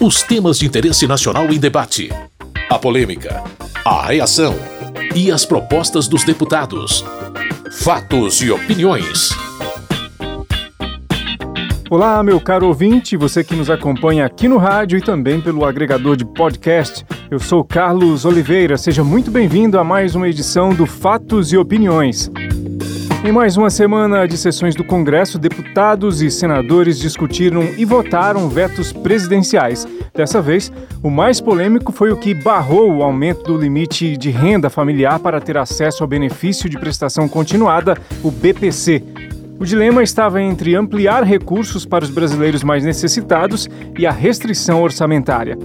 Os temas de interesse nacional em debate. A polêmica. A reação. E as propostas dos deputados. Fatos e opiniões. Olá, meu caro ouvinte, você que nos acompanha aqui no rádio e também pelo agregador de podcast. Eu sou Carlos Oliveira, seja muito bem-vindo a mais uma edição do Fatos e Opiniões. Em mais uma semana de sessões do Congresso, deputados e senadores discutiram e votaram vetos presidenciais. Dessa vez, o mais polêmico foi o que barrou o aumento do limite de renda familiar para ter acesso ao benefício de prestação continuada, o BPC. O dilema estava entre ampliar recursos para os brasileiros mais necessitados e a restrição orçamentária.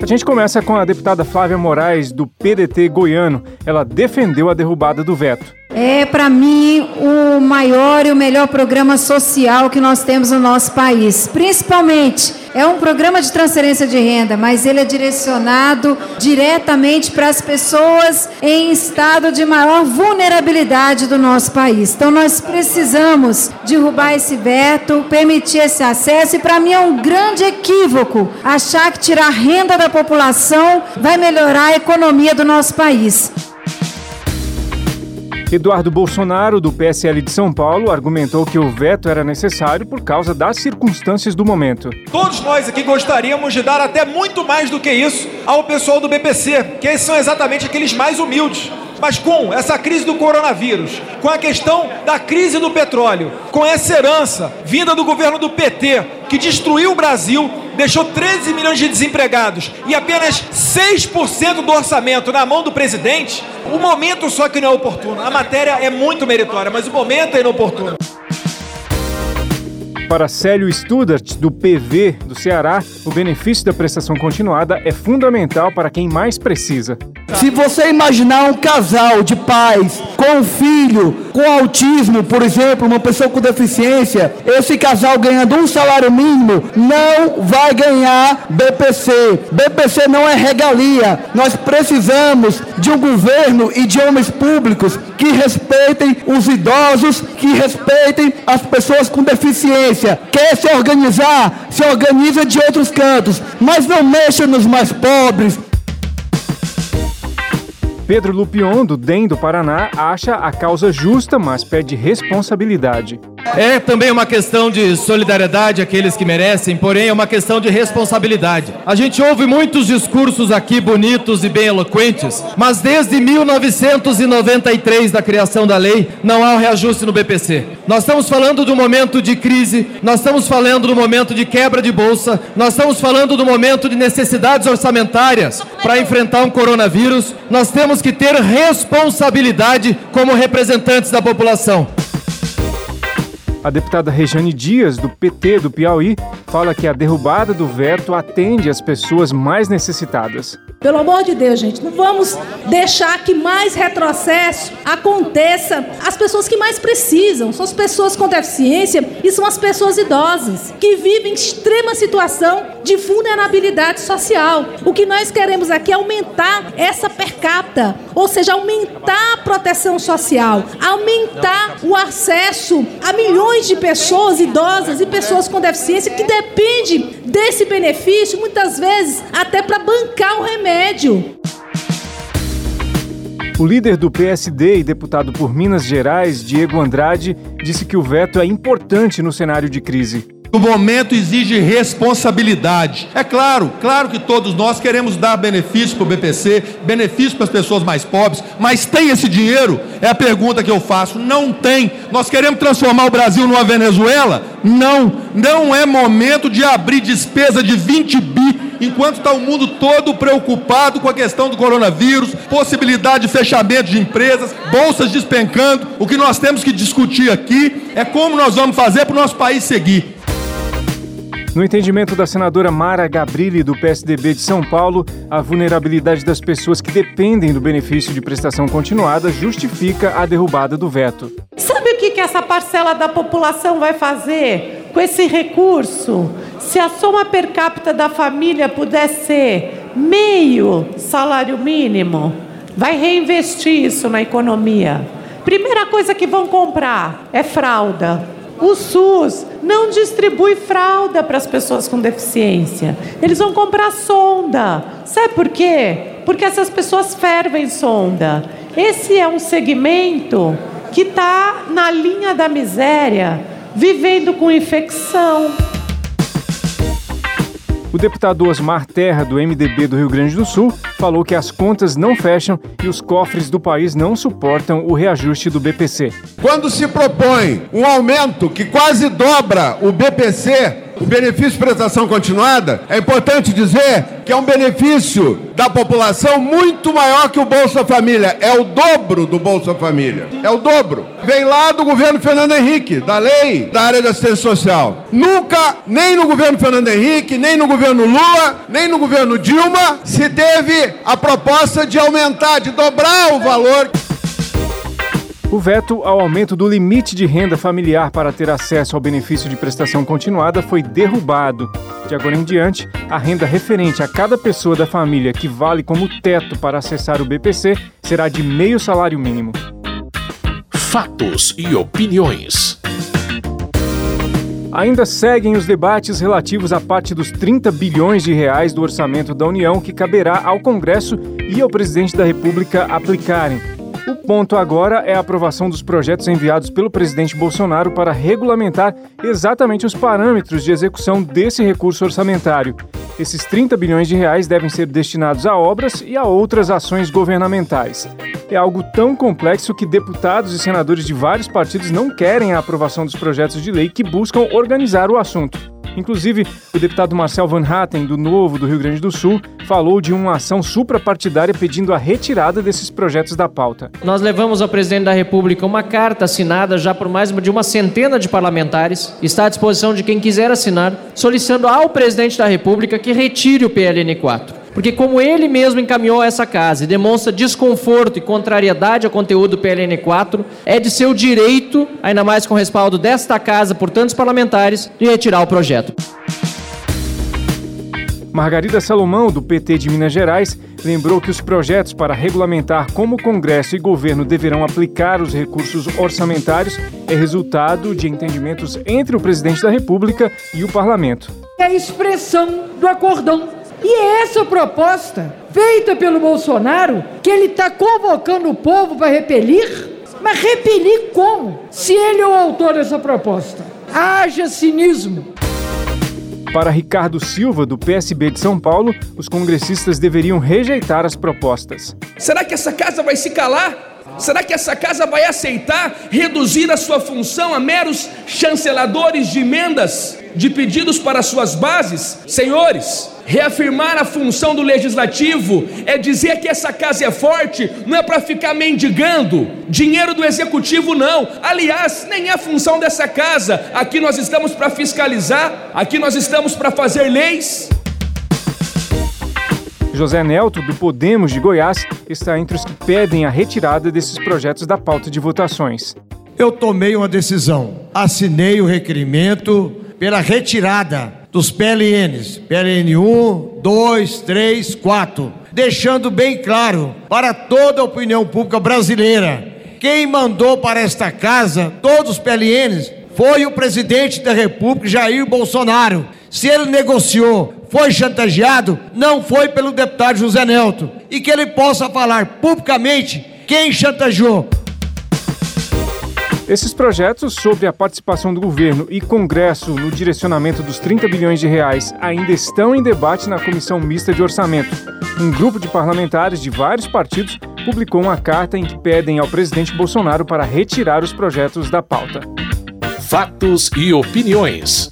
A gente começa com a deputada Flávia Moraes, do PDT goiano. Ela defendeu a derrubada do veto. É, para mim, o maior e o melhor programa social que nós temos no nosso país. Principalmente, é um programa de transferência de renda, mas ele é direcionado diretamente para as pessoas em estado de maior vulnerabilidade do nosso país. Então, nós precisamos derrubar esse veto, permitir esse acesso, e para mim é um grande equívoco achar que tirar renda da população vai melhorar a economia do nosso país. Eduardo Bolsonaro, do PSL de São Paulo, argumentou que o veto era necessário por causa das circunstâncias do momento. Todos nós aqui gostaríamos de dar até muito mais do que isso ao pessoal do BPC, que esses são exatamente aqueles mais humildes. Mas com essa crise do coronavírus, com a questão da crise do petróleo, com essa herança vinda do governo do PT, que destruiu o Brasil, deixou 13 milhões de desempregados e apenas 6% do orçamento na mão do presidente, o momento só que não é oportuno. A matéria é muito meritória, mas o momento é inoportuno. Para Célio Studart, do PV do Ceará, o benefício da prestação continuada é fundamental para quem mais precisa. Se você imaginar um casal de pais com um filho com autismo, por exemplo, uma pessoa com deficiência, esse casal ganhando um salário mínimo não vai ganhar BPC. BPC não é regalia. Nós precisamos de um governo e de homens públicos que respeitem os idosos, que respeitem as pessoas com deficiência. Quer se organizar? Se organiza de outros cantos, mas não mexa nos mais pobres, Pedro Lupion, do DEM do Paraná, acha a causa justa, mas pede responsabilidade. É também uma questão de solidariedade àqueles que merecem, porém é uma questão de responsabilidade. A gente ouve muitos discursos aqui bonitos e bem eloquentes, mas desde 1993 da criação da lei não há um reajuste no BPC. Nós estamos falando do momento de crise, nós estamos falando do momento de quebra de bolsa, nós estamos falando do momento de necessidades orçamentárias para enfrentar um coronavírus. Nós temos que ter responsabilidade como representantes da população. A deputada Rejane Dias, do PT do Piauí, fala que a derrubada do veto atende às pessoas mais necessitadas. Pelo amor de Deus, gente, não vamos deixar que mais retrocesso aconteça. As pessoas que mais precisam são as pessoas com deficiência e são as pessoas idosas, que vivem extrema situação de vulnerabilidade social. O que nós queremos aqui é aumentar essa per capita, ou seja, aumentar a proteção social, aumentar o acesso a milhões de pessoas idosas e pessoas com deficiência que dependem desse benefício, muitas vezes até para bancar o remédio. O líder do PSD e deputado por Minas Gerais, Diego Andrade, disse que o veto é importante no cenário de crise. O momento exige responsabilidade. É claro, claro que todos nós queremos dar benefício para o BPC, benefício para as pessoas mais pobres, mas tem esse dinheiro? É a pergunta que eu faço. Não tem. Nós queremos transformar o Brasil numa Venezuela? Não. Não é momento de abrir despesa de 20 bi enquanto está o mundo todo preocupado com a questão do coronavírus, possibilidade de fechamento de empresas, bolsas despencando. O que nós temos que discutir aqui é como nós vamos fazer para o nosso país seguir. No entendimento da senadora Mara Gabrilli, do PSDB de São Paulo, a vulnerabilidade das pessoas que dependem do benefício de prestação continuada justifica a derrubada do veto. Sabe o que, que essa parcela da população vai fazer com esse recurso? Se a soma per capita da família puder ser meio salário mínimo, vai reinvestir isso na economia. Primeira coisa que vão comprar é fralda O SUS não distribui fralda para as pessoas com deficiência. Eles vão comprar sonda. Sabe por quê? Porque essas pessoas fervem sonda. Esse é um segmento que está na linha da miséria, vivendo com infecção. O deputado Osmar Terra, do MDB do Rio Grande do Sul, falou que as contas não fecham e os cofres do país não suportam o reajuste do BPC. Quando se propõe um aumento que quase dobra o BPC, o benefício de prestação continuada, é importante dizer que é um benefício da população muito maior que o Bolsa Família. É o dobro do Bolsa Família. É o dobro. Vem lá do governo Fernando Henrique, da lei da área da assistência social. Nunca, nem no governo Fernando Henrique, nem no governo Lula, nem no governo Dilma, se teve a proposta de aumentar, de dobrar o valor. O veto ao aumento do limite de renda familiar para ter acesso ao benefício de prestação continuada foi derrubado. De agora em diante, a renda referente a cada pessoa da família que vale como teto para acessar o BPC será de meio salário mínimo. Fatos e opiniões. Ainda seguem os debates relativos à parte dos 30 bilhões de reais do orçamento da União que caberá ao Congresso e ao presidente da República aplicarem. O ponto agora é a aprovação dos projetos enviados pelo presidente Bolsonaro para regulamentar exatamente os parâmetros de execução desse recurso orçamentário. Esses 30 bilhões de reais devem ser destinados a obras e a outras ações governamentais. É algo tão complexo que deputados e senadores de vários partidos não querem a aprovação dos projetos de lei que buscam organizar o assunto. Inclusive, o deputado Marcel Van Hatten, do Novo do Rio Grande do Sul, falou de uma ação suprapartidária pedindo a retirada desses projetos da pauta. Nós levamos ao presidente da República uma carta assinada já por mais de uma centena de parlamentares, está à disposição de quem quiser assinar, solicitando ao presidente da República que retire o PLN 4. Porque, como ele mesmo encaminhou essa casa e demonstra desconforto e contrariedade ao conteúdo do PLN 4, é de seu direito, ainda mais com respaldo desta casa por tantos parlamentares, de retirar o projeto. Margarida Salomão, do PT de Minas Gerais, lembrou que os projetos para regulamentar como o Congresso e governo deverão aplicar os recursos orçamentários é resultado de entendimentos entre o presidente da República e o parlamento. É a expressão do acordão e é essa proposta, feita pelo Bolsonaro, que ele está convocando o povo para repelir. Mas repelir como? Se ele é o autor dessa proposta. Haja cinismo. Para Ricardo Silva, do PSB de São Paulo, os congressistas deveriam rejeitar as propostas. Será que essa casa vai se calar? Será que essa casa vai aceitar reduzir a sua função a meros chanceladores de emendas, de pedidos para suas bases? Senhores, reafirmar a função do legislativo é dizer que essa casa é forte, não é para ficar mendigando dinheiro do executivo, não. Aliás, nem é a função dessa casa. Aqui nós estamos para fiscalizar, aqui nós estamos para fazer leis. José Nelto, do Podemos de Goiás, está entre os que pedem a retirada desses projetos da pauta de votações. Eu tomei uma decisão. Assinei o requerimento pela retirada dos PLNs, PLN 1, 2, 3, 4, deixando bem claro para toda a opinião pública brasileira: quem mandou para esta casa todos os PLNs foi o presidente da República, Jair Bolsonaro. Se ele negociou foi chantageado, não foi pelo deputado José Nelto. E que ele possa falar publicamente quem chantageou. Esses projetos sobre a participação do governo e Congresso no direcionamento dos 30 bilhões de reais ainda estão em debate na Comissão Mista de Orçamento. Um grupo de parlamentares de vários partidos publicou uma carta em que pedem ao presidente Bolsonaro para retirar os projetos da pauta. Fatos e opiniões.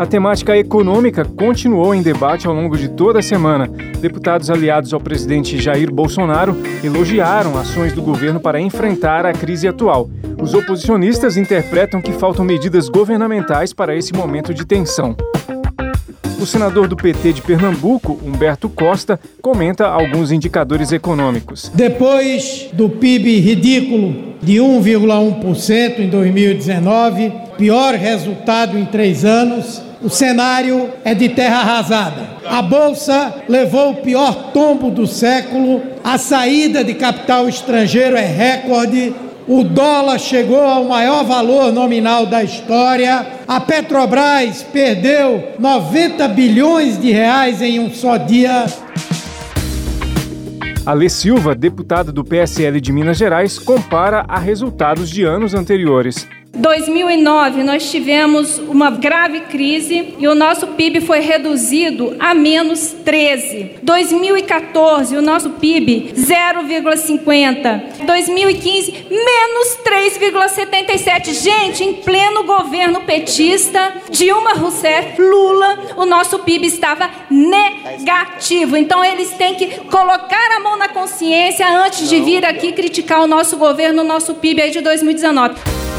A temática econômica continuou em debate ao longo de toda a semana. Deputados aliados ao presidente Jair Bolsonaro elogiaram ações do governo para enfrentar a crise atual. Os oposicionistas interpretam que faltam medidas governamentais para esse momento de tensão. O senador do PT de Pernambuco, Humberto Costa, comenta alguns indicadores econômicos. Depois do PIB ridículo de 1,1% em 2019, pior resultado em três anos, o cenário é de terra arrasada. A bolsa levou o pior tombo do século, a saída de capital estrangeiro é recorde, o dólar chegou ao maior valor nominal da história, a Petrobras perdeu 90 bilhões de reais em um só dia. Alê Silva, deputada do PSL de Minas Gerais, compara a resultados de anos anteriores. 2009 nós tivemos uma grave crise e o nosso PIB foi reduzido a menos 13. 2014 o nosso PIB 0,50. 2015 menos 3,77. Gente, em pleno governo petista Dilma Rousseff, Lula, o nosso PIB estava negativo. Então eles têm que colocar a mão na consciência antes de vir aqui criticar o nosso governo, o nosso PIB aí de 2019.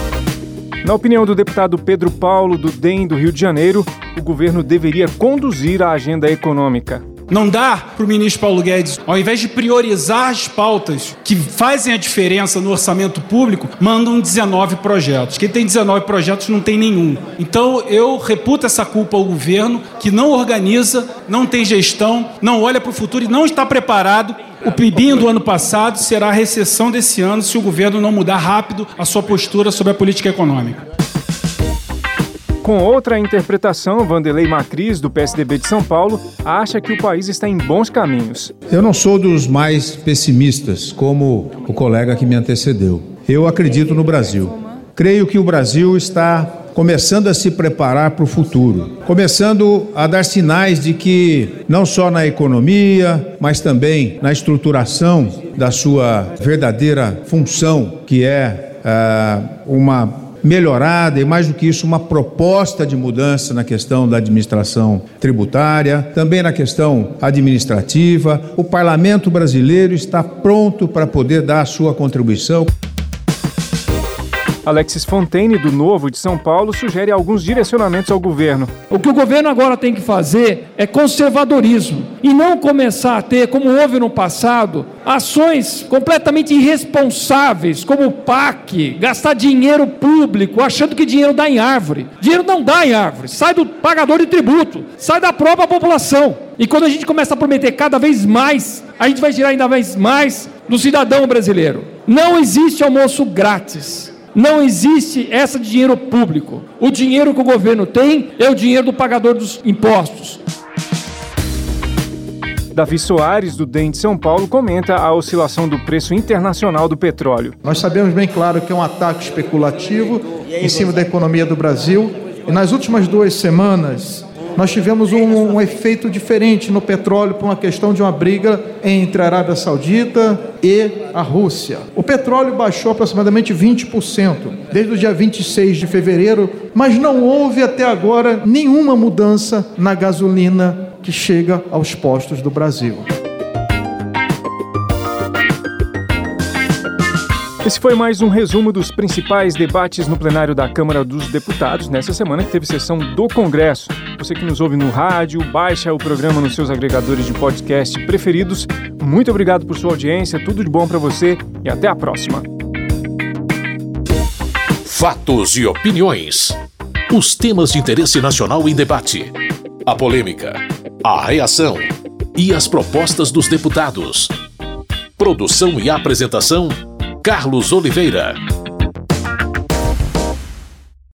Na opinião do deputado Pedro Paulo, do DEM do Rio de Janeiro, o governo deveria conduzir a agenda econômica. Não dá para o ministro Paulo Guedes, ao invés de priorizar as pautas que fazem a diferença no orçamento público, mandam 19 projetos. Quem tem 19 projetos não tem nenhum. Então eu reputo essa culpa ao governo que não organiza, não tem gestão, não olha para o futuro e não está preparado o PIBinho do ano passado será a recessão desse ano se o governo não mudar rápido a sua postura sobre a política econômica. Com outra interpretação, Vanderlei Macris, do PSDB de São Paulo, acha que o país está em bons caminhos. Eu não sou dos mais pessimistas, como o colega que me antecedeu. Eu acredito no Brasil. Creio que o Brasil está começando a se preparar para o futuro, começando a dar sinais de que não só na economia, mas também na estruturação da sua verdadeira função, que é uh, uma melhorada e, mais do que isso, uma proposta de mudança na questão da administração tributária, também na questão administrativa. O parlamento brasileiro está pronto para poder dar a sua contribuição. Alexis Fontaine, do Novo de São Paulo, sugere alguns direcionamentos ao governo. O que o governo agora tem que fazer é conservadorismo e não começar a ter, como houve no passado, ações completamente irresponsáveis, como o PAC, gastar dinheiro público achando que dinheiro dá em árvore. Dinheiro não dá em árvore, sai do pagador de tributo, sai da própria população. E quando a gente começa a prometer cada vez mais, a gente vai tirar ainda mais mais do cidadão brasileiro. Não existe almoço grátis. Não existe essa de dinheiro público. O dinheiro que o governo tem é o dinheiro do pagador dos impostos. Davi Soares, do DEM de São Paulo, comenta a oscilação do preço internacional do petróleo. Nós sabemos bem claro que é um ataque especulativo em cima da economia do Brasil. E nas últimas duas semanas, nós tivemos um, um, efeito diferente no petróleo por uma questão de uma briga entre a Arábia Saudita e a Rússia. O petróleo baixou aproximadamente 20% desde o dia 26 de fevereiro, mas não houve até agora nenhuma mudança na gasolina que chega aos postos do Brasil. Esse foi mais um resumo dos principais debates no plenário da Câmara dos Deputados nessa semana que teve sessão do Congresso. Você que nos ouve no rádio, baixa o programa nos seus agregadores de podcast preferidos. Muito obrigado por sua audiência, tudo de bom para você e até a próxima. Fatos e opiniões. Os temas de interesse nacional em debate. A polêmica, a reação e as propostas dos deputados. Produção e apresentação Carlos Oliveira.